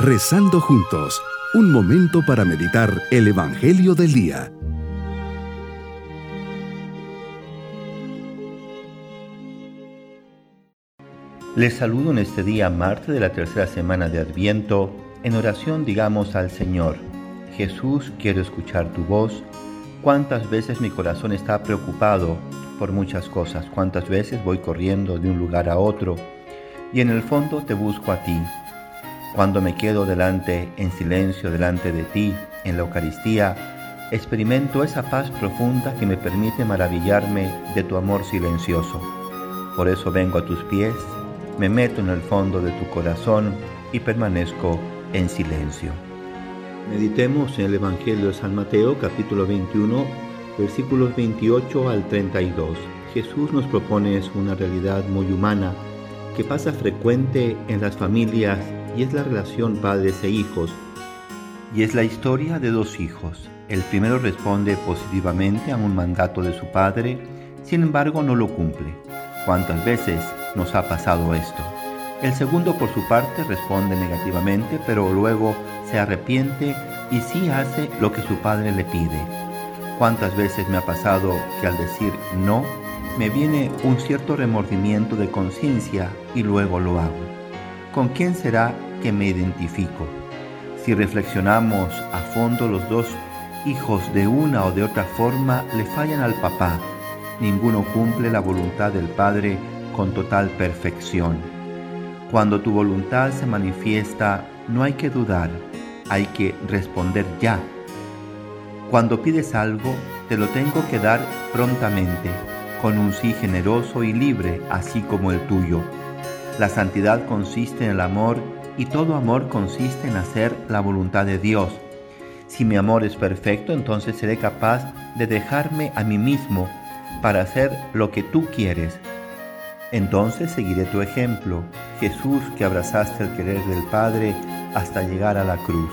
Rezando juntos, un momento para meditar el Evangelio del Día. Les saludo en este día, martes de la tercera semana de Adviento. En oración digamos al Señor, Jesús, quiero escuchar tu voz. ¿Cuántas veces mi corazón está preocupado por muchas cosas? ¿Cuántas veces voy corriendo de un lugar a otro? Y en el fondo te busco a ti. Cuando me quedo delante, en silencio, delante de ti, en la Eucaristía, experimento esa paz profunda que me permite maravillarme de tu amor silencioso. Por eso vengo a tus pies me meto en el fondo de tu corazón y permanezco en silencio. Meditemos en el Evangelio de San Mateo capítulo 21 versículos 28 al 32. Jesús nos propone una realidad muy humana que pasa frecuente en las familias y es la relación padres e hijos. Y es la historia de dos hijos. El primero responde positivamente a un mandato de su padre, sin embargo no lo cumple. ¿Cuántas veces nos ha pasado esto. El segundo, por su parte, responde negativamente, pero luego se arrepiente y sí hace lo que su padre le pide. ¿Cuántas veces me ha pasado que al decir no, me viene un cierto remordimiento de conciencia y luego lo hago? ¿Con quién será que me identifico? Si reflexionamos a fondo, los dos hijos de una o de otra forma le fallan al papá. Ninguno cumple la voluntad del Padre con total perfección. Cuando tu voluntad se manifiesta, no hay que dudar, hay que responder ya. Cuando pides algo, te lo tengo que dar prontamente, con un sí generoso y libre, así como el tuyo. La santidad consiste en el amor y todo amor consiste en hacer la voluntad de Dios. Si mi amor es perfecto, entonces seré capaz de dejarme a mí mismo para hacer lo que tú quieres, entonces seguiré tu ejemplo, Jesús que abrazaste el querer del Padre hasta llegar a la cruz.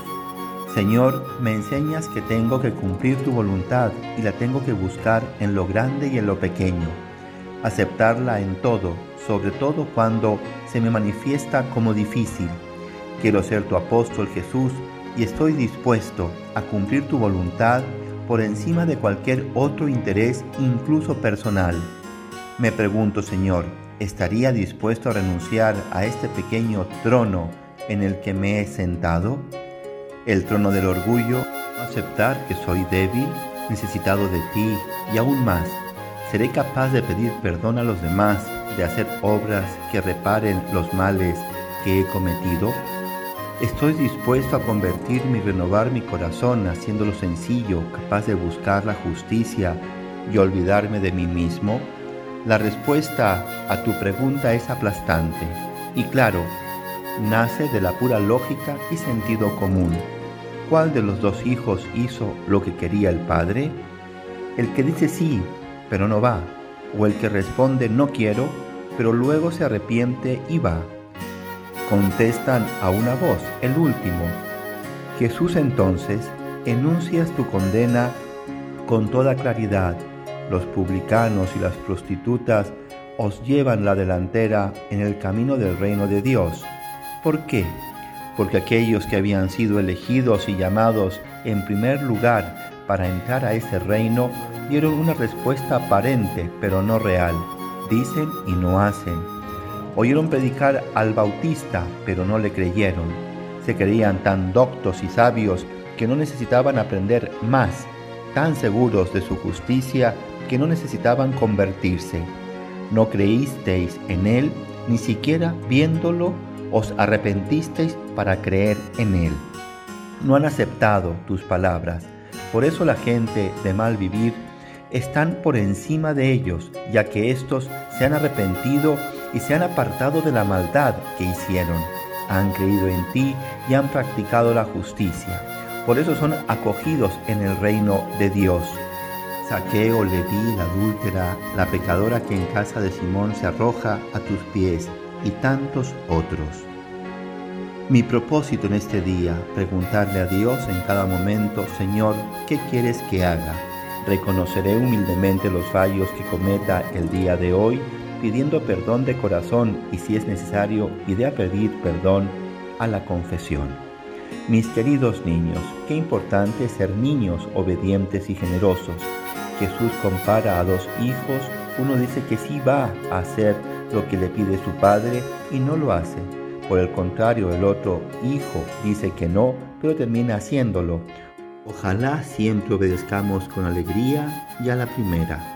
Señor, me enseñas que tengo que cumplir tu voluntad y la tengo que buscar en lo grande y en lo pequeño, aceptarla en todo, sobre todo cuando se me manifiesta como difícil. Quiero ser tu apóstol Jesús y estoy dispuesto a cumplir tu voluntad por encima de cualquier otro interés, incluso personal. Me pregunto, Señor, ¿estaría dispuesto a renunciar a este pequeño trono en el que me he sentado? El trono del orgullo, aceptar que soy débil, necesitado de ti y aún más. ¿Seré capaz de pedir perdón a los demás, de hacer obras que reparen los males que he cometido? ¿Estoy dispuesto a convertirme y renovar mi corazón haciéndolo sencillo, capaz de buscar la justicia y olvidarme de mí mismo? La respuesta a tu pregunta es aplastante y claro, nace de la pura lógica y sentido común. ¿Cuál de los dos hijos hizo lo que quería el padre? El que dice sí, pero no va, o el que responde no quiero, pero luego se arrepiente y va. Contestan a una voz, el último. Jesús entonces enuncias tu condena con toda claridad los publicanos y las prostitutas os llevan la delantera en el camino del reino de Dios. ¿Por qué? Porque aquellos que habían sido elegidos y llamados en primer lugar para entrar a ese reino dieron una respuesta aparente pero no real. Dicen y no hacen. Oyeron predicar al Bautista pero no le creyeron. Se creían tan doctos y sabios que no necesitaban aprender más, tan seguros de su justicia que no necesitaban convertirse. No creísteis en Él, ni siquiera viéndolo os arrepentisteis para creer en Él. No han aceptado tus palabras. Por eso la gente de mal vivir están por encima de ellos, ya que éstos se han arrepentido y se han apartado de la maldad que hicieron. Han creído en ti y han practicado la justicia. Por eso son acogidos en el reino de Dios. Saqueo, Leví, la adúltera, la pecadora que en casa de Simón se arroja a tus pies y tantos otros. Mi propósito en este día, preguntarle a Dios en cada momento, Señor, ¿qué quieres que haga? Reconoceré humildemente los fallos que cometa el día de hoy, pidiendo perdón de corazón y si es necesario, iré a pedir perdón a la confesión. Mis queridos niños, qué importante ser niños obedientes y generosos. Jesús compara a dos hijos, uno dice que sí va a hacer lo que le pide su padre y no lo hace. Por el contrario, el otro hijo dice que no, pero termina haciéndolo. Ojalá siempre obedezcamos con alegría y a la primera.